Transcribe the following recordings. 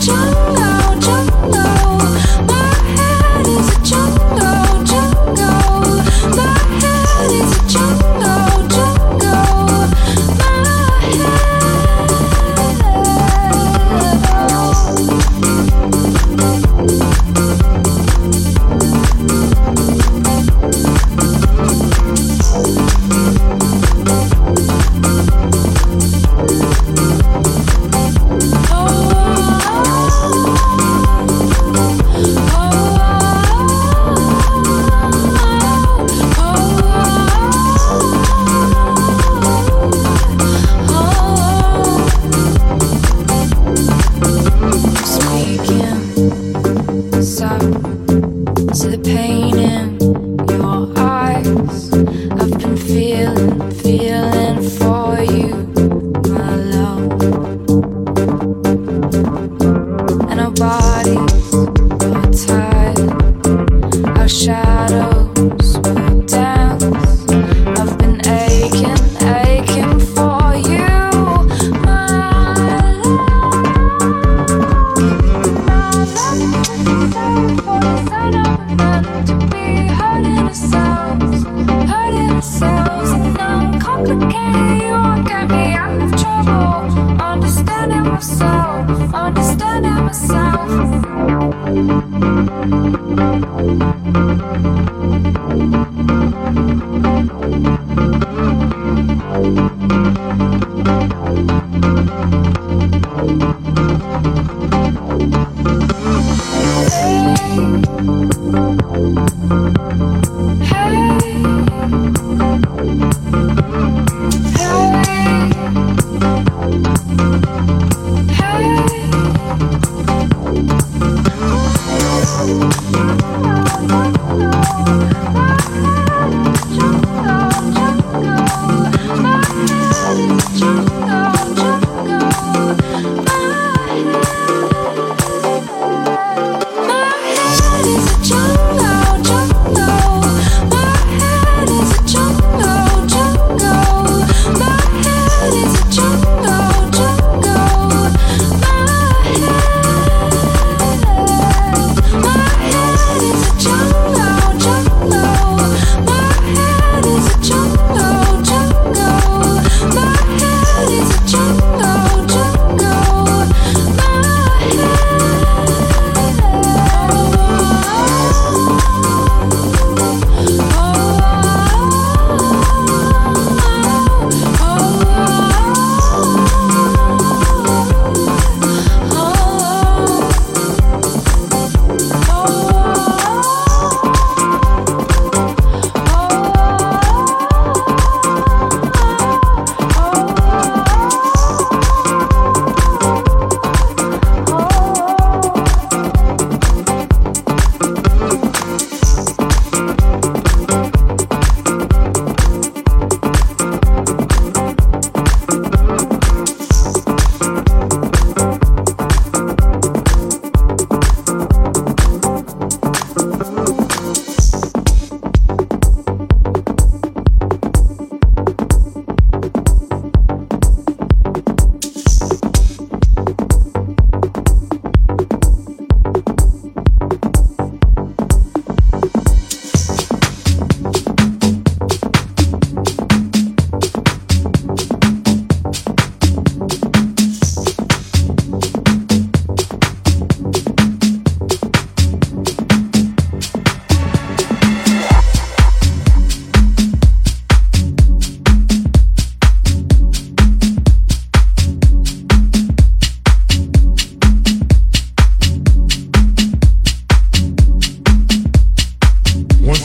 jungle.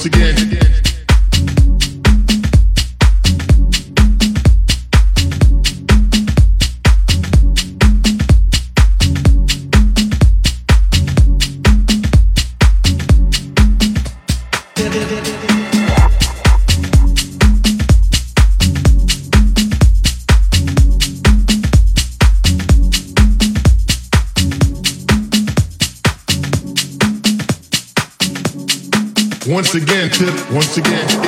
again. again. Once again.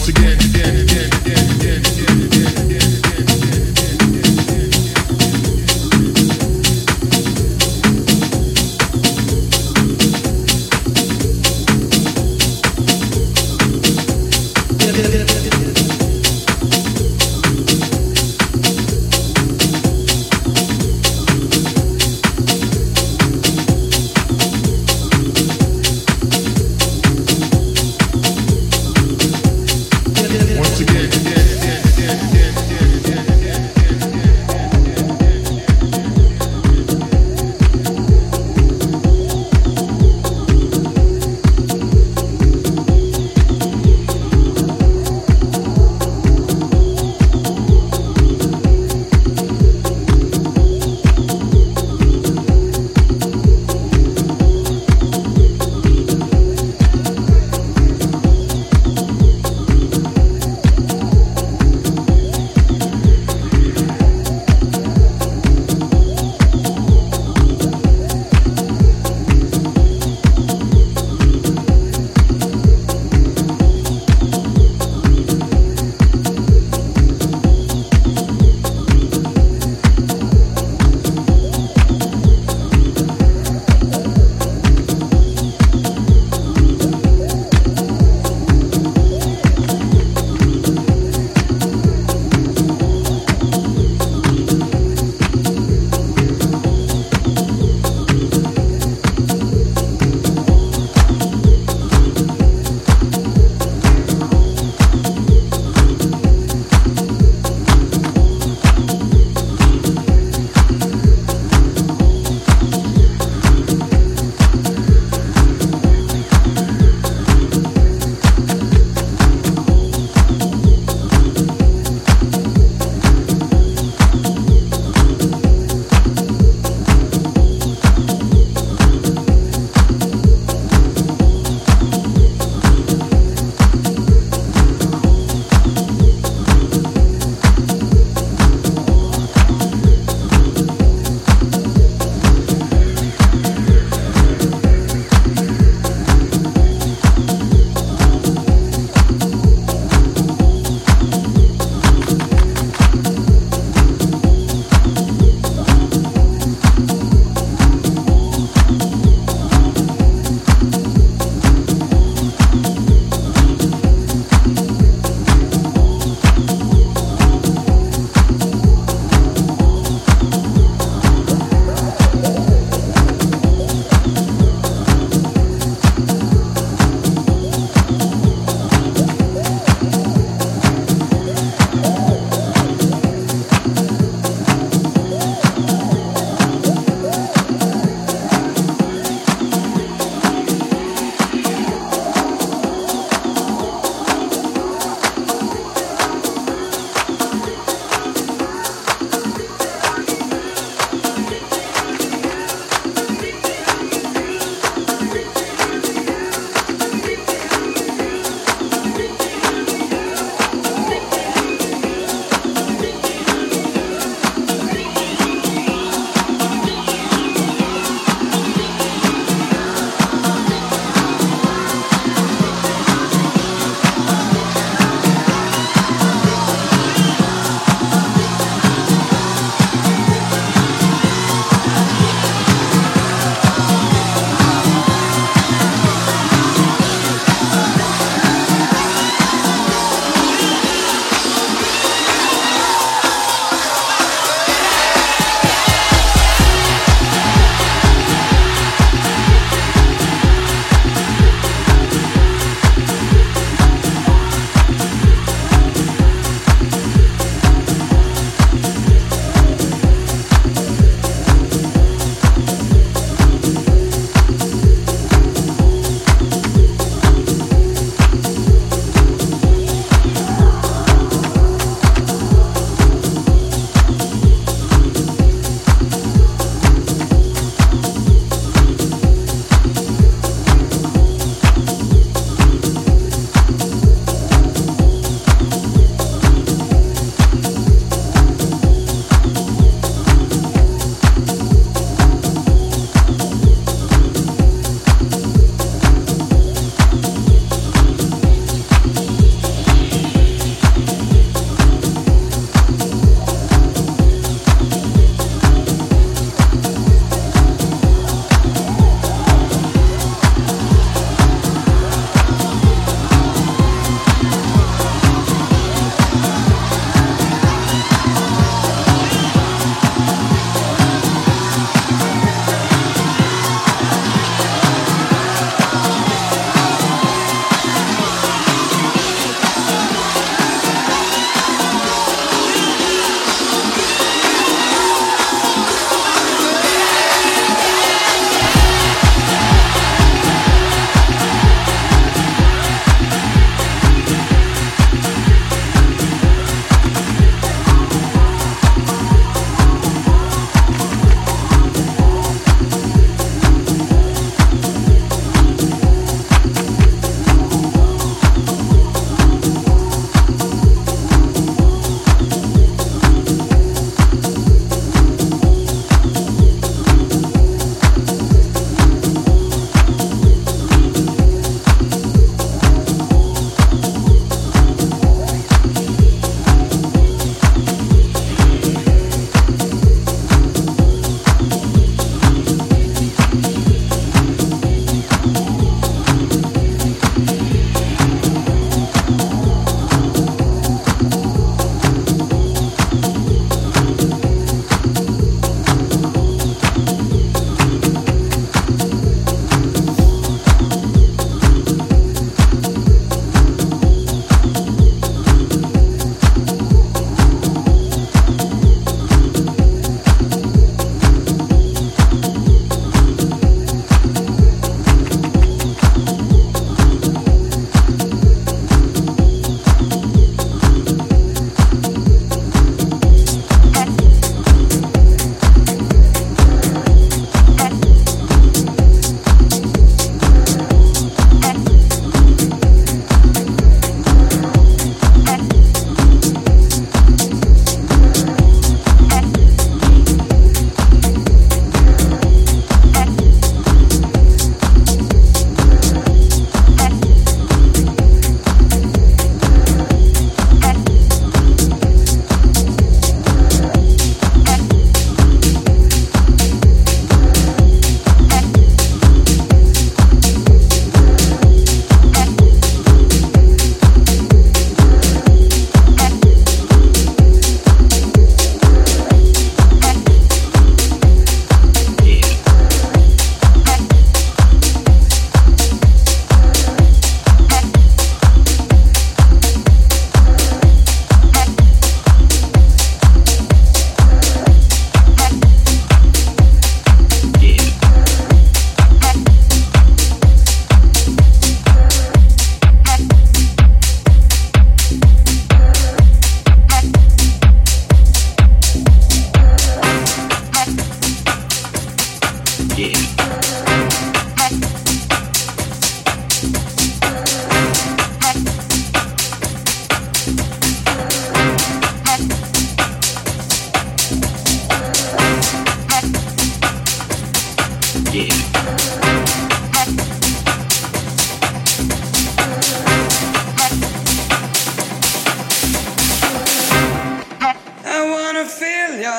Once again, again,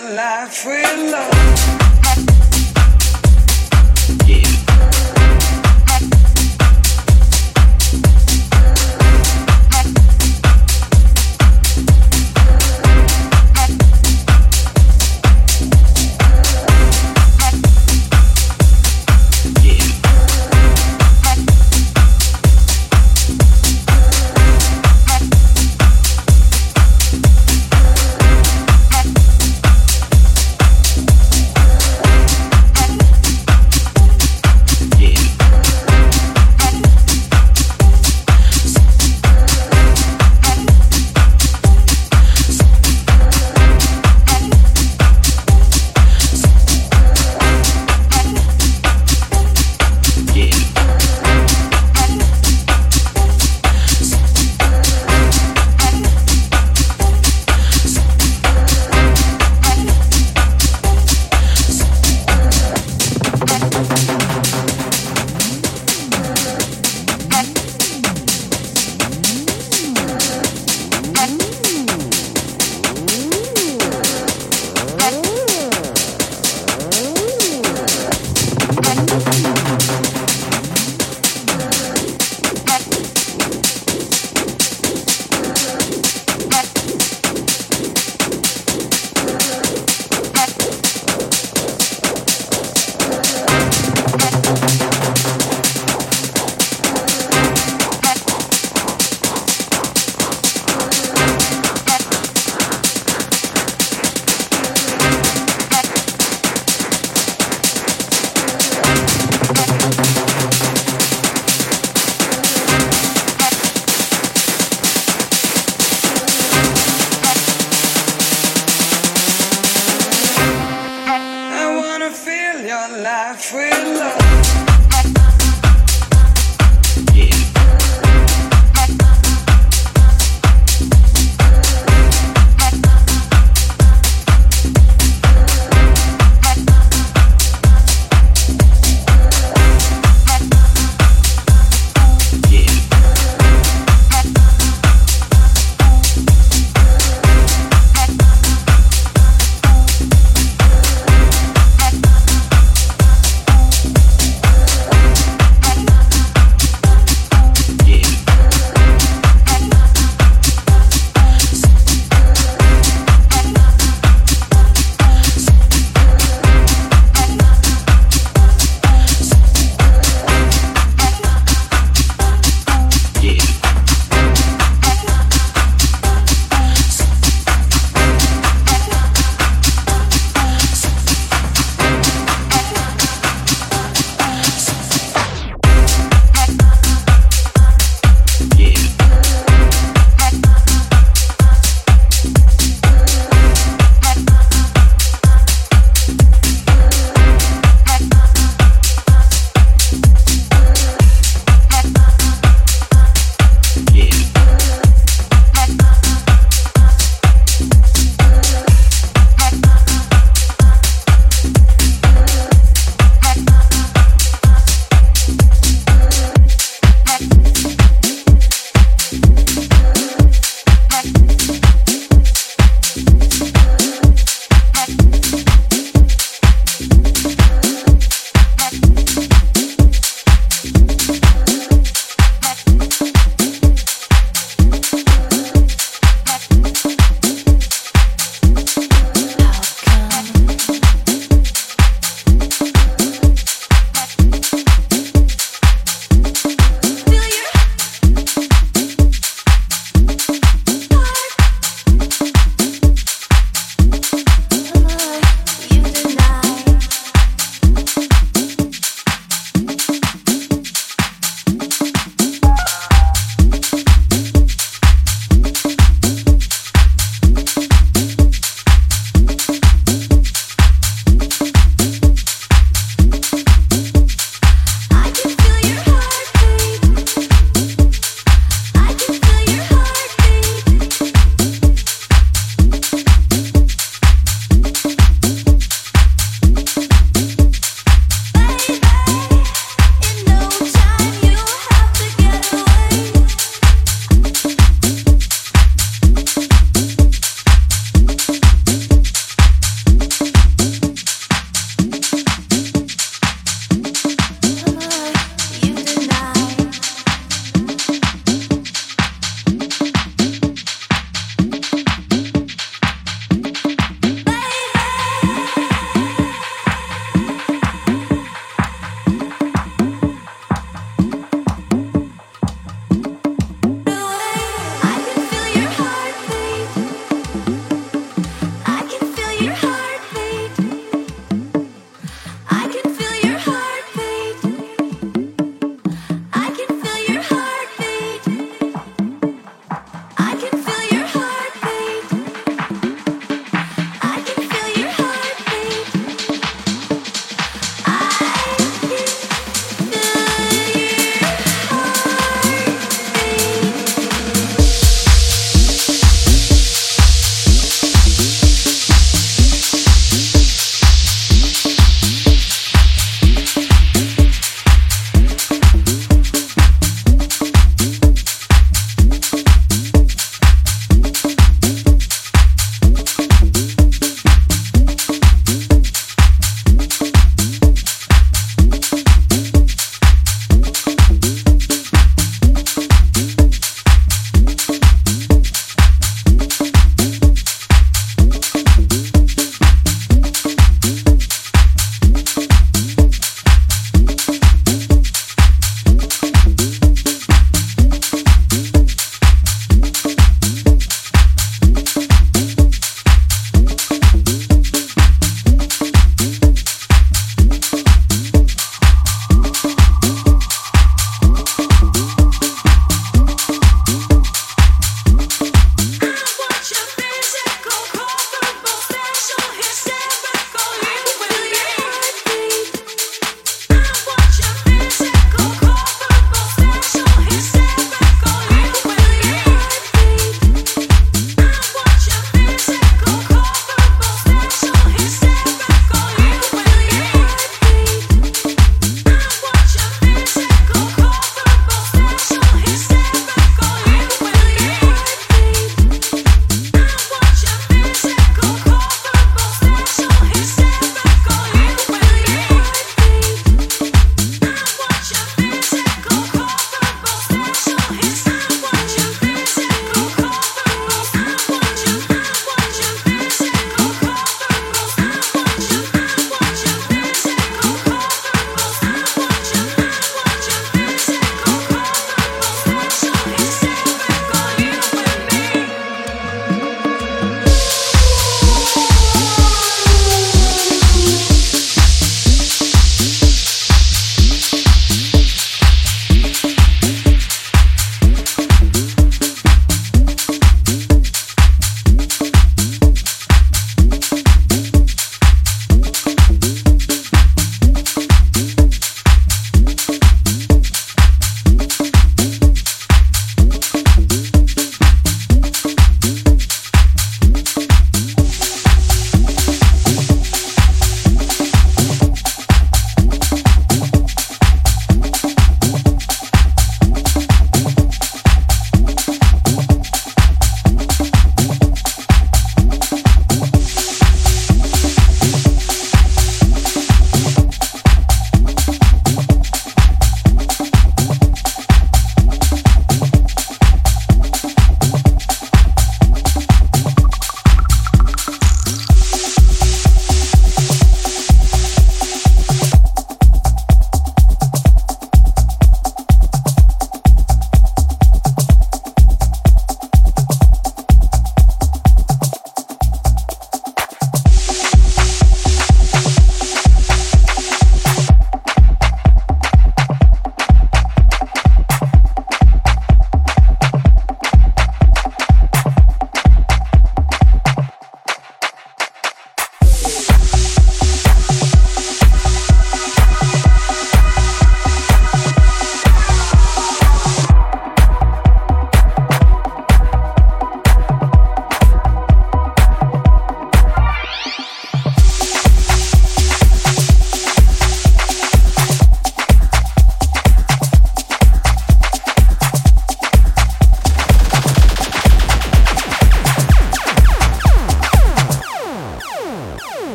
life with love. Yeah.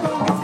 Thank you.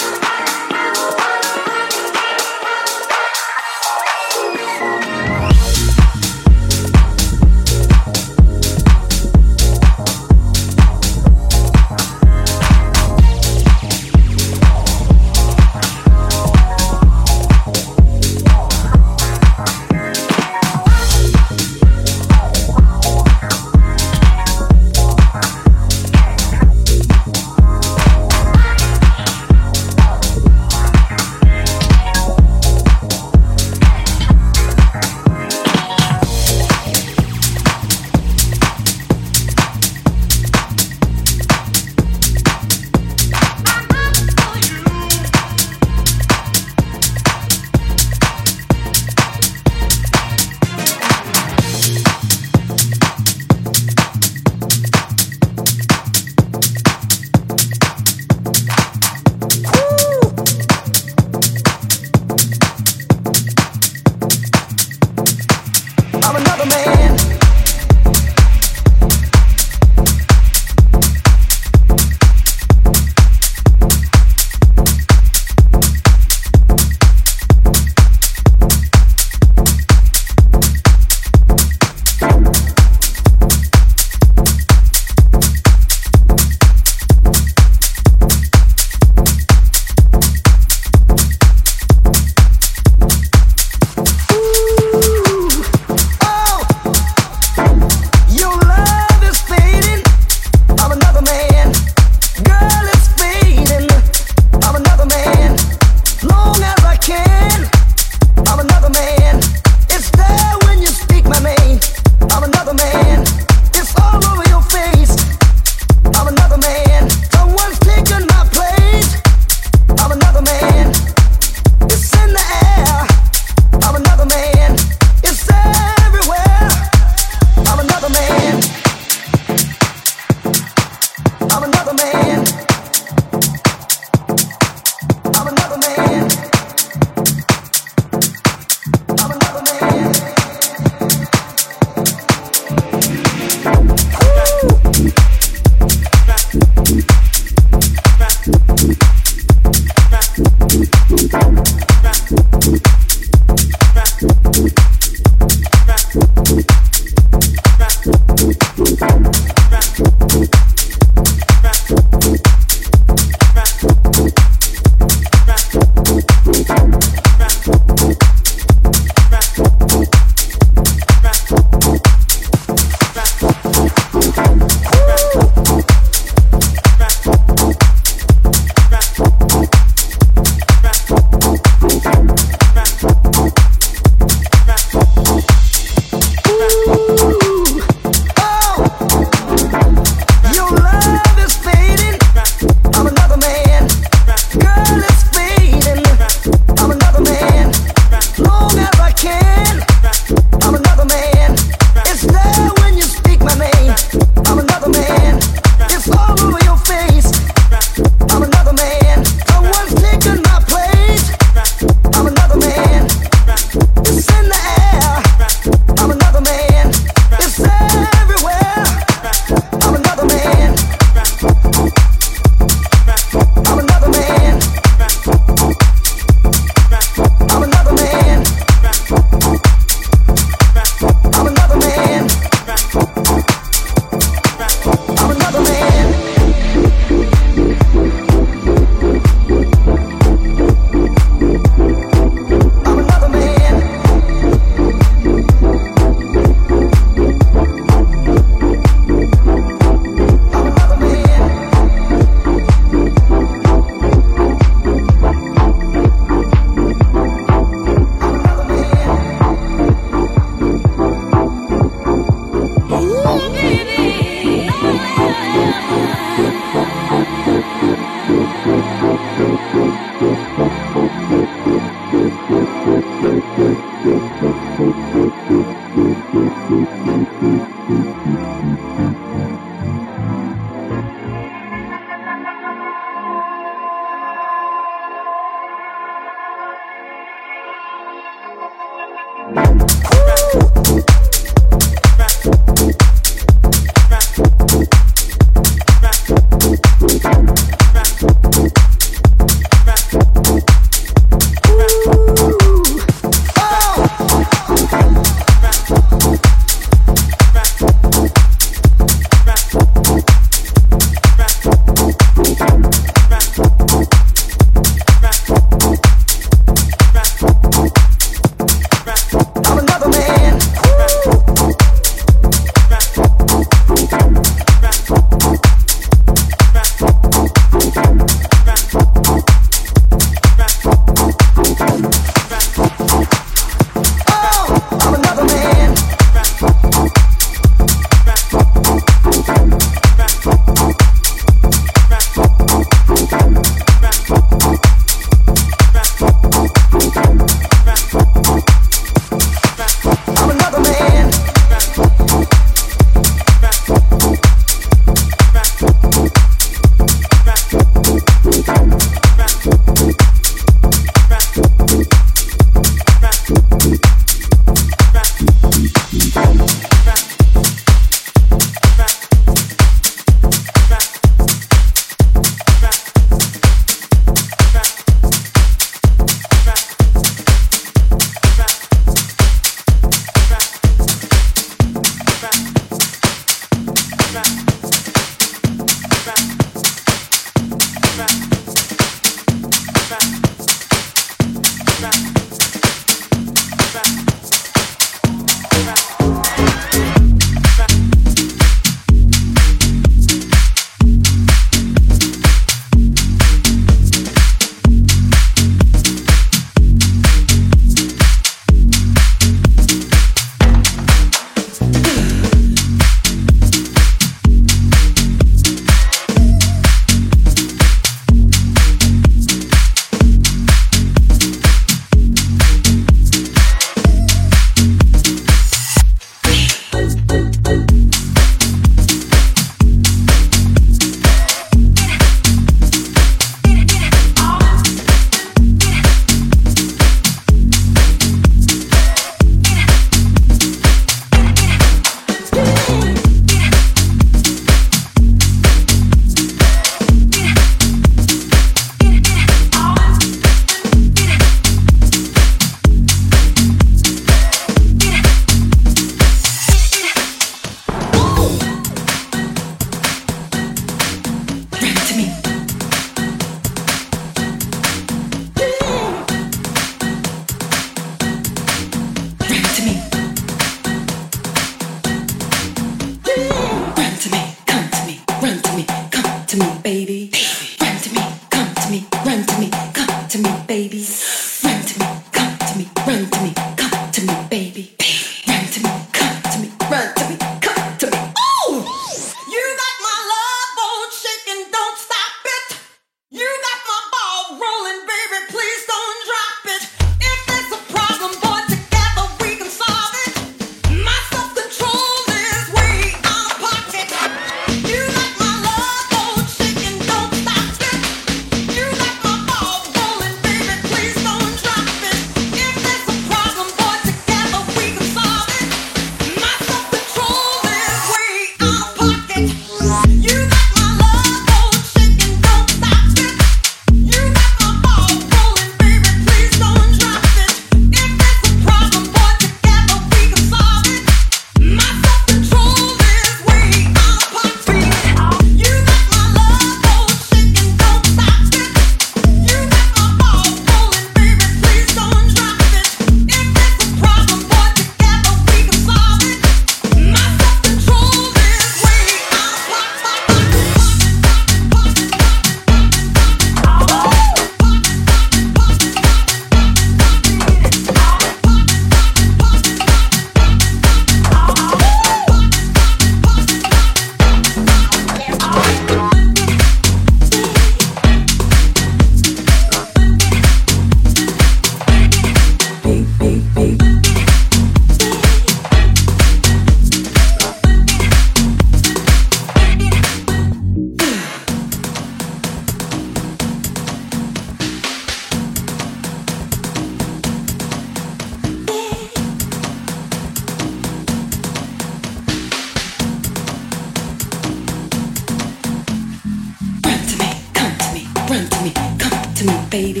Cause